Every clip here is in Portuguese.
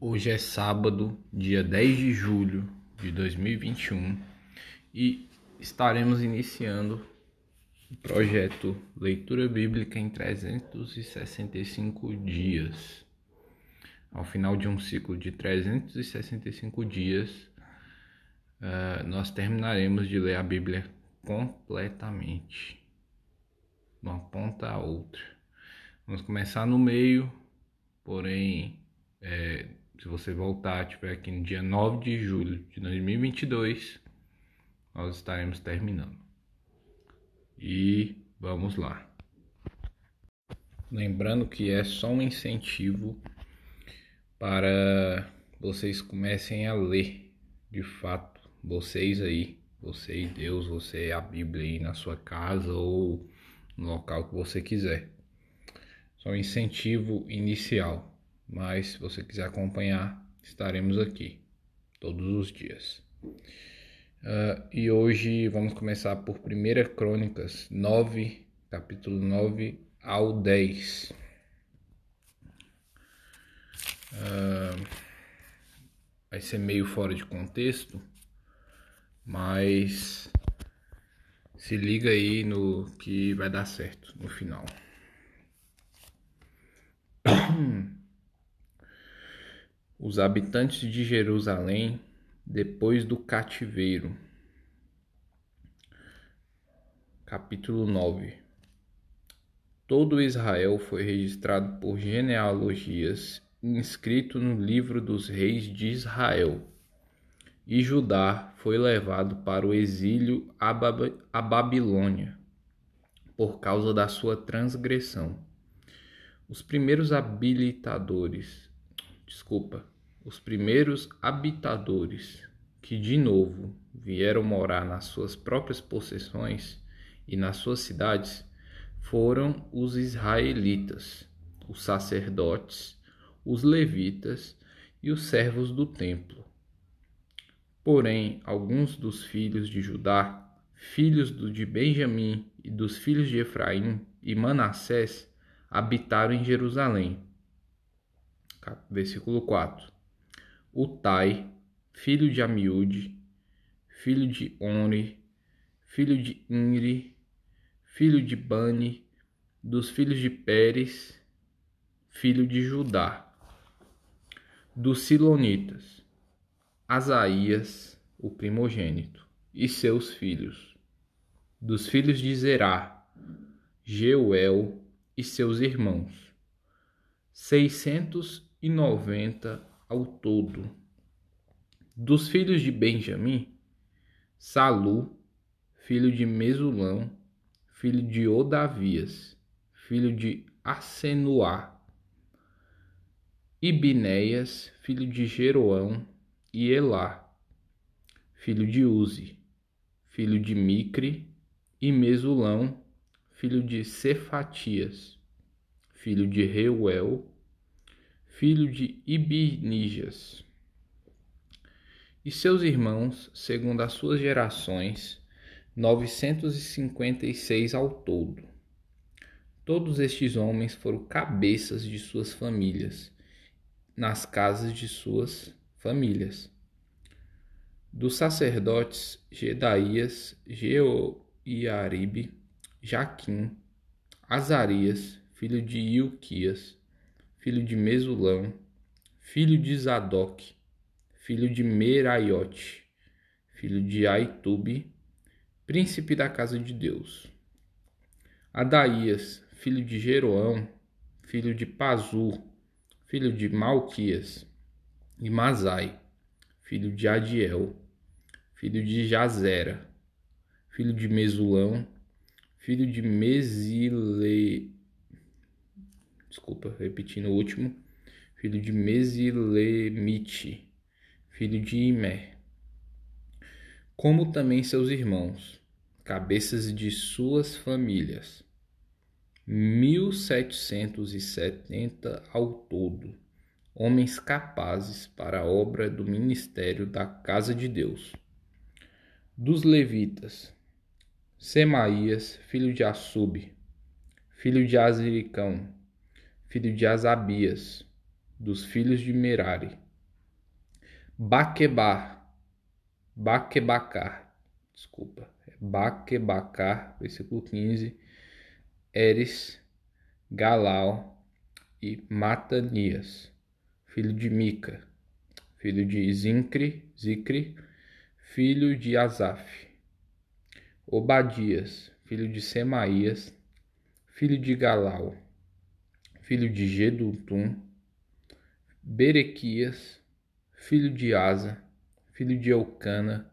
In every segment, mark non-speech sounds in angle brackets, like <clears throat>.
Hoje é sábado, dia 10 de julho de 2021 e estaremos iniciando o projeto Leitura Bíblica em 365 dias. Ao final de um ciclo de 365 dias, uh, nós terminaremos de ler a Bíblia completamente, de uma ponta a outra. Vamos começar no meio, porém. É, se você voltar, tiver aqui no dia 9 de julho de 2022, nós estaremos terminando. E vamos lá. Lembrando que é só um incentivo para vocês comecem a ler, de fato, vocês aí, você e Deus, você a Bíblia aí na sua casa ou no local que você quiser. Só um incentivo inicial mas se você quiser acompanhar, estaremos aqui todos os dias. Uh, e hoje vamos começar por 1 Crônicas 9, capítulo 9 ao 10. Uh, vai ser meio fora de contexto, mas se liga aí no que vai dar certo no final. <clears throat> os habitantes de Jerusalém depois do cativeiro. Capítulo 9 Todo Israel foi registrado por genealogias, inscrito no livro dos reis de Israel. E Judá foi levado para o exílio à Babilônia, por causa da sua transgressão. Os primeiros habilitadores desculpa, os primeiros habitadores que de novo vieram morar nas suas próprias possessões e nas suas cidades foram os israelitas, os sacerdotes, os levitas e os servos do templo. Porém, alguns dos filhos de Judá, filhos de Benjamim e dos filhos de Efraim e Manassés, habitaram em Jerusalém versículo 4. Utai, filho de Amiúde, filho de Onri, filho de Inri, filho de Bani, dos filhos de Pérez, filho de Judá, dos Silonitas, Asaías, o primogênito, e seus filhos, dos filhos de Zerá, Jeuel e seus irmãos, seiscentos e noventa ao todo. Dos filhos de Benjamim, Salu, filho de Mesulão, filho de Odavias, filho de Asenuá, Ibinéias, filho de Jeroão, e Elá, filho de Uzi, filho de Micre, e Mesulão, filho de Cefatias, filho de Reuel, filho de Ibinijas, e seus irmãos, segundo as suas gerações, novecentos e cinquenta e seis ao todo. Todos estes homens foram cabeças de suas famílias, nas casas de suas famílias. Dos sacerdotes Gedaías, Jeoiaribe, Jaquim, Azarias, filho de Ilquias, filho de Mesulão, filho de Zadok, filho de Meraiote, filho de Aitube, príncipe da casa de Deus. Adaías, filho de Jeroão, filho de Pazur, filho de Malquias, e Mazai, filho de Adiel, filho de Jazera, filho de Mesulão, filho de Mesile desculpa, repetindo o último, filho de Mesilemite, filho de Imé, como também seus irmãos, cabeças de suas famílias, mil setecentos e setenta ao todo, homens capazes para a obra do ministério da casa de Deus. Dos levitas, Semaías, filho de Assub, filho de Aziricão, filho de Asabias, dos filhos de Merari, Baquebar, Baquebacar, desculpa, é Baquebacar, versículo 15, Eres, Galal e Matanias, filho de Mica, filho de Zincre, Zicre, filho de Asaf, Obadias, filho de Semaías, filho de Galal, filho de Gedutum, Berequias, filho de Asa, filho de Eucana,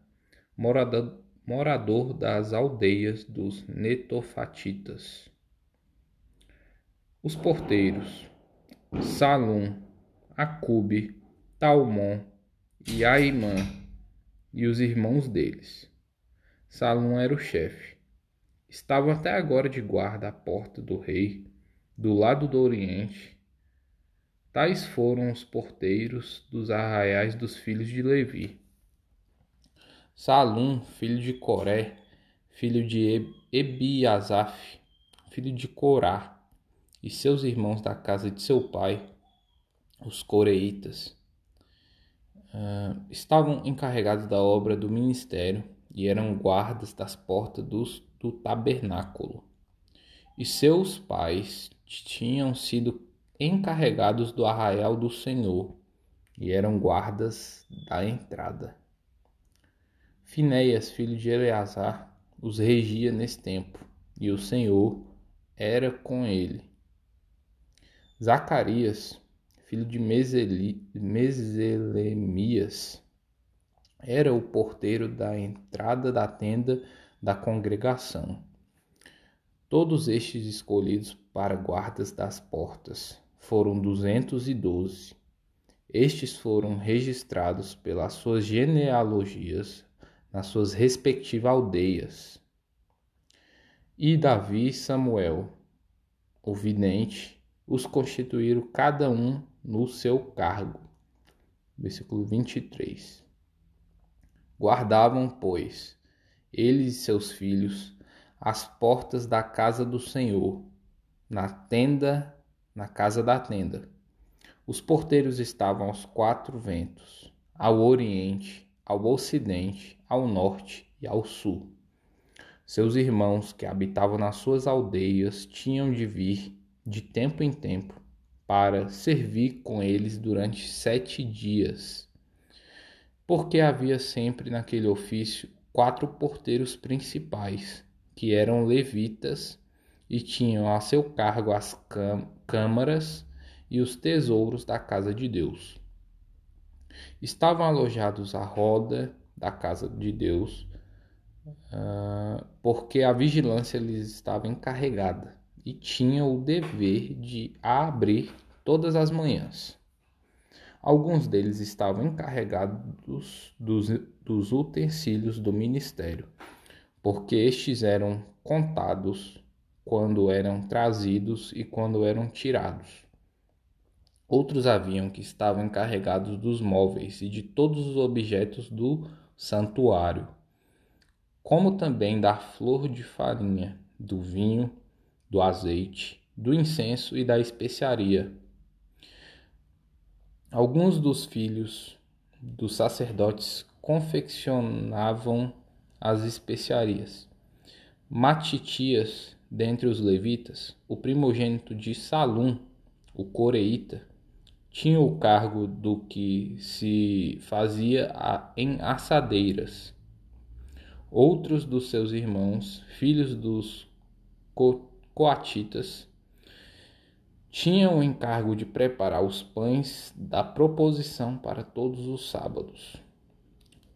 morador, morador das aldeias dos Netofatitas. Os porteiros, Salum, Acube, Talmon e Aimã, e os irmãos deles. Salum era o chefe. Estavam até agora de guarda à porta do rei, do lado do oriente, Tais foram os porteiros dos arraiais dos filhos de Levi. Salum, filho de Coré, filho de Ebiasaf, filho de Corá, e seus irmãos da casa de seu pai, os coreitas, uh, estavam encarregados da obra do ministério e eram guardas das portas dos, do tabernáculo. E seus pais tinham sido encarregados do arraial do Senhor, e eram guardas da entrada. Finéias, filho de Eleazar, os regia nesse tempo, e o Senhor era com ele. Zacarias, filho de Meselemias, era o porteiro da entrada da tenda da congregação. Todos estes escolhidos para guardas das portas foram duzentos e doze. Estes foram registrados pelas suas genealogias nas suas respectivas aldeias. E Davi e Samuel, o vidente, os constituíram cada um no seu cargo. Versículo 23. Guardavam, pois, eles e seus filhos as portas da casa do Senhor, na tenda na casa da tenda. Os porteiros estavam aos quatro ventos, ao oriente, ao ocidente, ao norte e ao sul. Seus irmãos que habitavam nas suas aldeias tinham de vir, de tempo em tempo, para servir com eles durante sete dias. Porque havia sempre naquele ofício quatro porteiros principais, que eram levitas e tinham a seu cargo as câmaras e os tesouros da casa de Deus. Estavam alojados à roda da casa de Deus, uh, porque a vigilância lhes estava encarregada e tinham o dever de a abrir todas as manhãs. Alguns deles estavam encarregados dos, dos utensílios do ministério, porque estes eram contados quando eram trazidos e quando eram tirados. Outros haviam que estavam encarregados dos móveis e de todos os objetos do santuário, como também da flor de farinha, do vinho, do azeite, do incenso e da especiaria. Alguns dos filhos dos sacerdotes confeccionavam as especiarias. Matitias Dentre os levitas, o primogênito de Salum, o coreíta, tinha o cargo do que se fazia em assadeiras. Outros dos seus irmãos, filhos dos coatitas, tinham o encargo de preparar os pães da proposição para todos os sábados.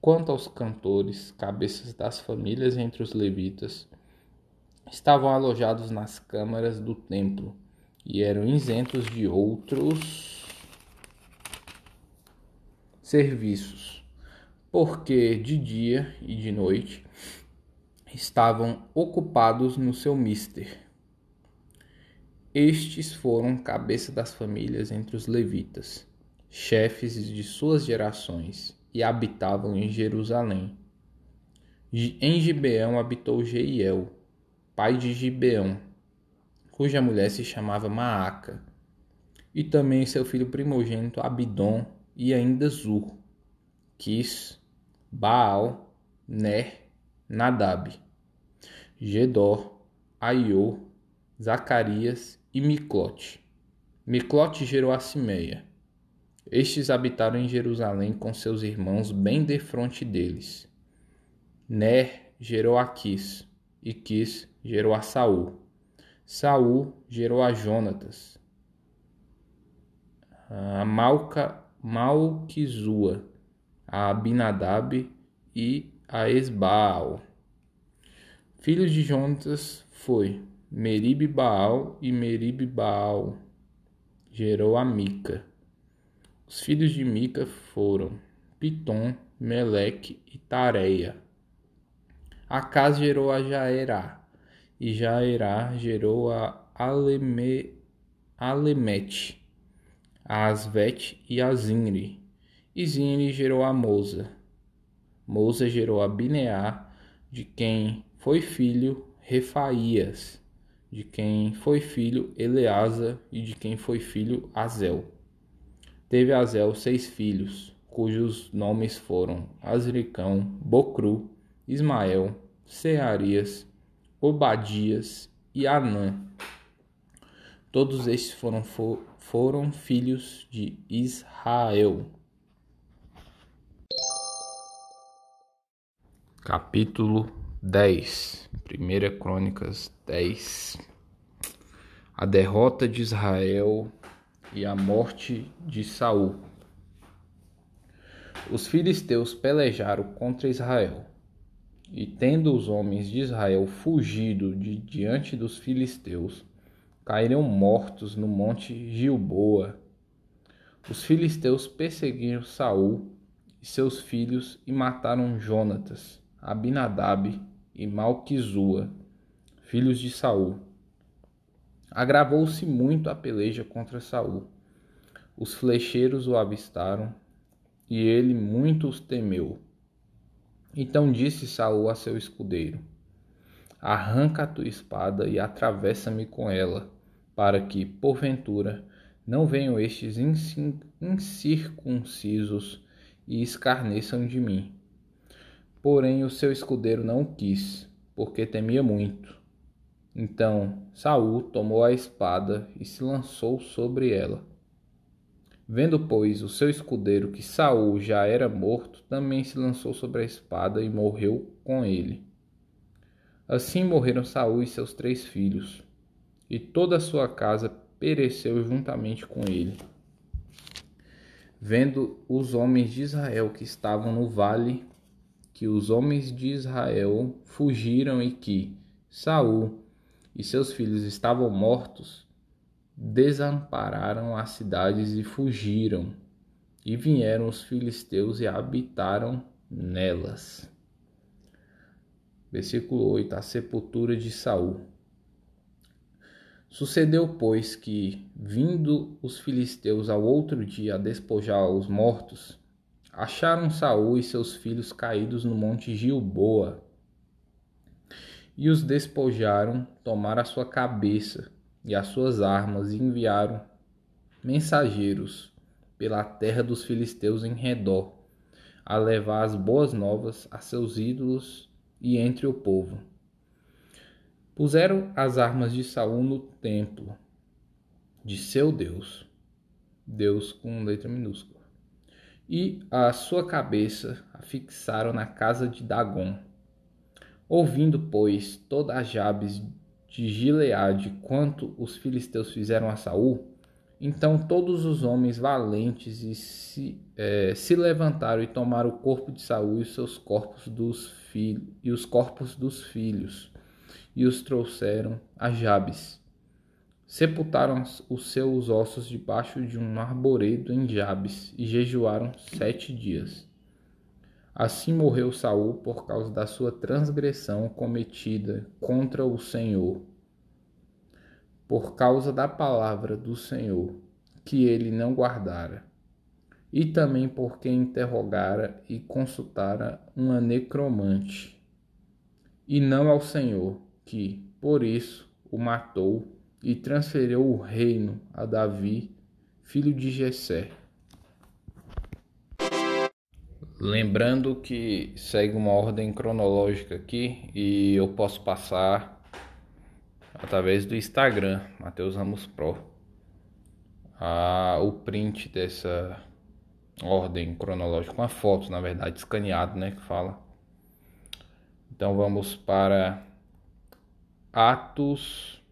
Quanto aos cantores, cabeças das famílias entre os levitas, estavam alojados nas câmaras do templo e eram isentos de outros serviços, porque de dia e de noite estavam ocupados no seu mister. Estes foram cabeça das famílias entre os levitas, chefes de suas gerações, e habitavam em Jerusalém. Em Gibeão habitou Jeiel, pai de Gibeão, cuja mulher se chamava Maaca, e também seu filho primogênito Abidom e ainda Zur. Quis, Baal, Ner, Nadab, Gedor, Aiô, Zacarias e Miclote. Miclote gerou a Simeia. Estes habitaram em Jerusalém com seus irmãos bem defronte deles. Ner gerou a Quis, e Quis gerou a Saul. Saul gerou a Jonatas, a Malca, Malquizua, a Abinadab e a Esbaal. Filhos de Jonatas foi Meribe Baal e Meribe Baal. Gerou a Mica. Os filhos de Mica foram Pitom, Meleque e Tareia. Acas gerou a Jaerá, e Jaerá gerou a Aleme, Alemete, a Asvete e a Zinri. E Zinri gerou a Moza. Moza gerou a Bineá, de quem foi filho Refaías, de quem foi filho Eleasa e de quem foi filho Azel. Teve Azel seis filhos, cujos nomes foram Azricão, Bocru, Ismael, Searias, Obadias e Anã. Todos estes foram, for, foram filhos de Israel. Capítulo 10 1 Crônicas 10 A derrota de Israel e a morte de Saul. Os filisteus pelejaram contra Israel. E tendo os homens de Israel fugido de diante dos filisteus, caíram mortos no monte Gilboa. Os filisteus perseguiram Saul e seus filhos e mataram Jonatas, Abinadab e Malquizua, filhos de Saul. Agravou-se muito a peleja contra Saul. Os flecheiros o avistaram e ele muito os temeu. Então disse Saul a seu escudeiro: Arranca a tua espada e atravessa-me com ela, para que, porventura, não venham estes incircuncisos e escarneçam de mim. Porém o seu escudeiro não quis, porque temia muito. Então Saul tomou a espada e se lançou sobre ela. Vendo, pois, o seu escudeiro que Saul já era morto, também se lançou sobre a espada e morreu com ele. Assim morreram Saul e seus três filhos, e toda a sua casa pereceu juntamente com ele. Vendo os homens de Israel que estavam no vale, que os homens de Israel fugiram e que Saul e seus filhos estavam mortos, desampararam as cidades e fugiram, e vieram os filisteus e habitaram nelas. Versículo 8: A sepultura de Saul. Sucedeu, pois, que, vindo os filisteus ao outro dia a despojar os mortos, acharam Saul e seus filhos caídos no monte Gilboa, e os despojaram, tomaram a sua cabeça e as suas armas e enviaram mensageiros pela terra dos filisteus em redor, a levar as boas novas a seus ídolos e entre o povo. Puseram as armas de Saul no templo de seu Deus, Deus com letra minúscula, e a sua cabeça a fixaram na casa de Dagon. Ouvindo, pois, toda a Jabes de Gileade quanto os filisteus fizeram a Saul, então todos os homens valentes se, é, se levantaram e tomaram o corpo de Saul e os seus corpos dos filhos e os corpos dos filhos e os trouxeram a Jabes. Sepultaram os seus ossos debaixo de um arboredo em Jabes e jejuaram sete dias. Assim morreu Saul por causa da sua transgressão cometida contra o Senhor, por causa da palavra do Senhor, que ele não guardara, e também porque interrogara e consultara uma necromante, e não ao Senhor, que, por isso, o matou e transferiu o reino a Davi, filho de Jessé. Lembrando que segue uma ordem cronológica aqui e eu posso passar através do Instagram, Matheus Ramos Pro, a, o print dessa ordem cronológica, uma foto, na verdade, escaneado, né, que fala. Então vamos para Atos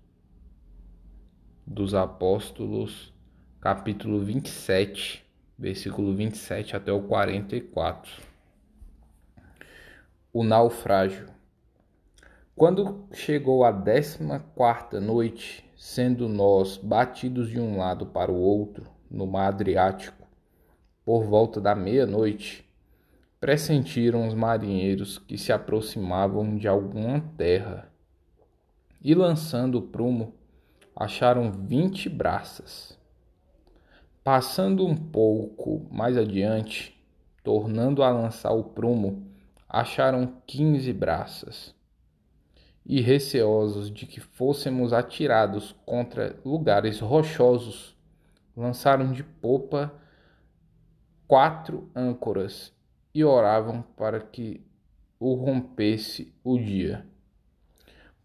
dos Apóstolos, capítulo 27, versículo 27 até o 44. O naufrágio. Quando chegou a décima quarta noite, sendo nós batidos de um lado para o outro, no mar Adriático, por volta da meia-noite, pressentiram os marinheiros que se aproximavam de alguma terra, e lançando o prumo, acharam vinte braças. Passando um pouco mais adiante, tornando a lançar o prumo, acharam quinze braças. E receosos de que fôssemos atirados contra lugares rochosos, lançaram de popa quatro âncoras e oravam para que o rompesse o dia.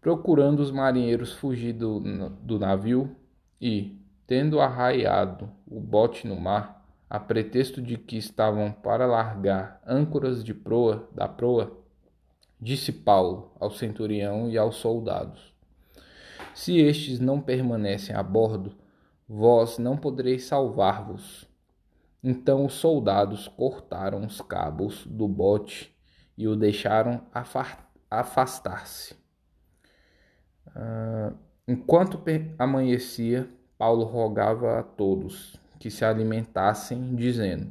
Procurando os marinheiros fugir do, do navio e, tendo arraiado o bote no mar, a pretexto de que estavam para largar âncoras de proa da proa, disse Paulo ao centurião e aos soldados: Se estes não permanecem a bordo, vós não podereis salvar-vos. Então os soldados cortaram os cabos do bote e o deixaram afastar-se. Uh, enquanto amanhecia, Paulo rogava a todos que se alimentassem, dizendo: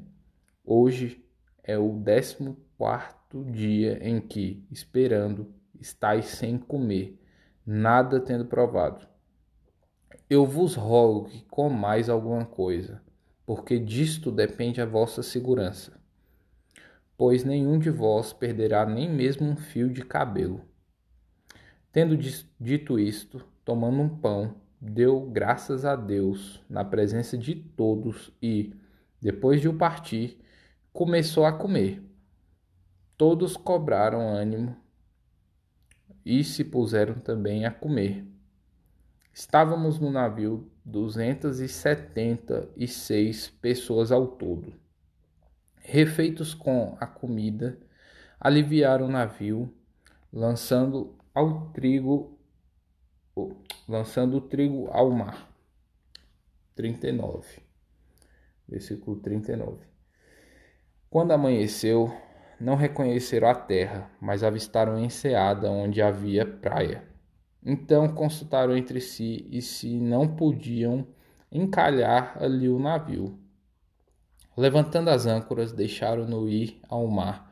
Hoje é o décimo quarto dia em que, esperando, estáis sem comer, nada tendo provado. Eu vos rogo que comais alguma coisa porque disto depende a vossa segurança. Pois nenhum de vós perderá nem mesmo um fio de cabelo. Tendo dito isto, tomando um pão, deu graças a Deus na presença de todos e, depois de o partir, começou a comer. Todos cobraram ânimo e se puseram também a comer. Estávamos no navio 276 pessoas ao todo. Refeitos com a comida, aliviaram o navio, lançando ao trigo lançando o trigo ao mar. 39. Versículo 39. Quando amanheceu, não reconheceram a terra, mas avistaram enseada onde havia praia. Então consultaram entre si e se não podiam encalhar ali o navio. Levantando as âncoras, deixaram-no ir ao mar,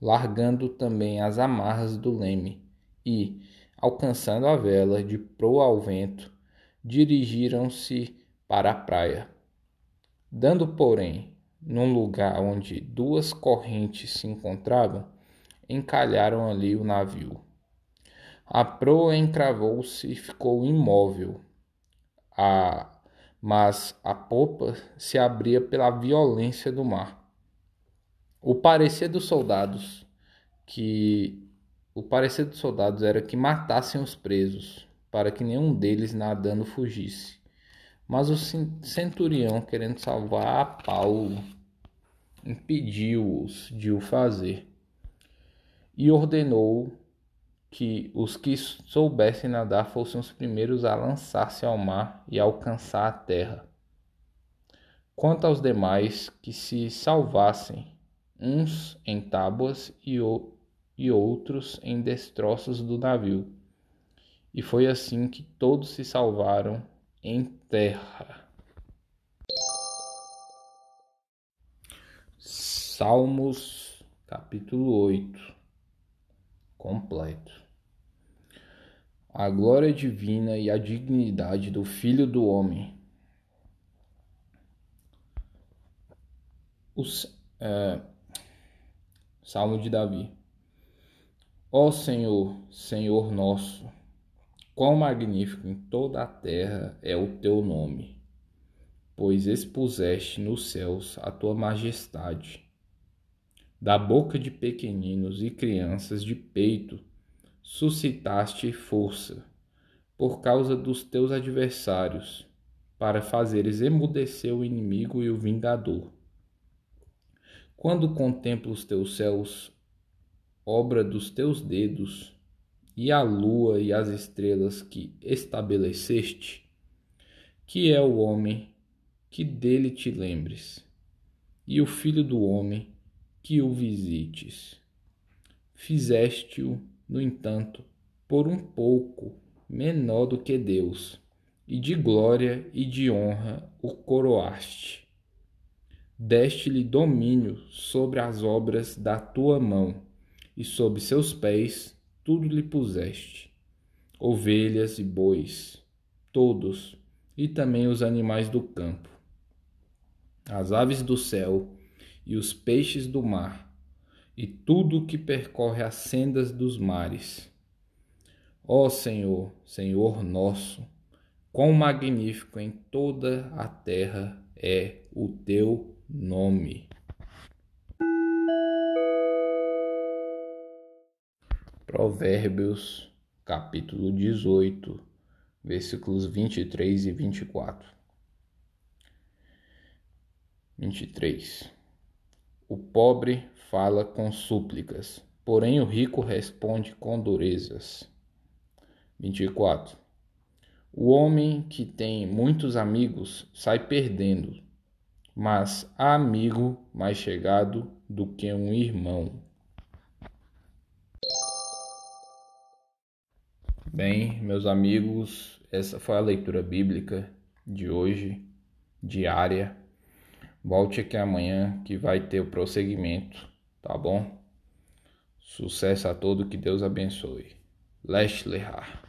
largando também as amarras do leme, e, alcançando a vela de proa ao vento, dirigiram-se para a praia. Dando, porém, num lugar onde duas correntes se encontravam, encalharam ali o navio. A proa encravou-se e ficou imóvel, a... mas a popa se abria pela violência do mar. O parecer dos soldados que o parecer dos soldados era que matassem os presos, para que nenhum deles nadando fugisse. Mas o centurião, querendo salvar a Paulo, impediu-os de o fazer e ordenou que os que soubessem nadar fossem os primeiros a lançar-se ao mar e alcançar a terra. Quanto aos demais, que se salvassem, uns em tábuas e, o, e outros em destroços do navio. E foi assim que todos se salvaram em terra. Salmos, capítulo 8, completo a glória divina e a dignidade do Filho do Homem. O, é, Salmo de Davi. Ó Senhor, Senhor nosso, quão magnífico em toda a terra é o teu nome, pois expuseste nos céus a tua majestade. Da boca de pequeninos e crianças de peito suscitaste força, por causa dos teus adversários, para fazeres emudecer o inimigo e o vingador. Quando contemplo os teus céus, obra dos teus dedos, e a lua e as estrelas que estabeleceste, que é o homem que dele te lembres, e o filho do homem que o visites. Fizeste-o, no entanto, por um pouco menor do que Deus, e de glória e de honra o coroaste. Deste-lhe domínio sobre as obras da tua mão, e sob seus pés tudo lhe puseste: ovelhas e bois, todos, e também os animais do campo, as aves do céu e os peixes do mar, e tudo o que percorre as sendas dos mares. Ó Senhor, Senhor nosso, quão magnífico em toda a terra é o teu nome. Provérbios, capítulo 18, versículos 23 e 24. 23. O pobre fala com súplicas, porém o rico responde com durezas. 24. O homem que tem muitos amigos sai perdendo, mas há amigo mais chegado do que um irmão. Bem, meus amigos, essa foi a leitura bíblica de hoje, diária. Volte aqui amanhã que vai ter o prosseguimento, tá bom? Sucesso a todos, que Deus abençoe. Leste Lehar.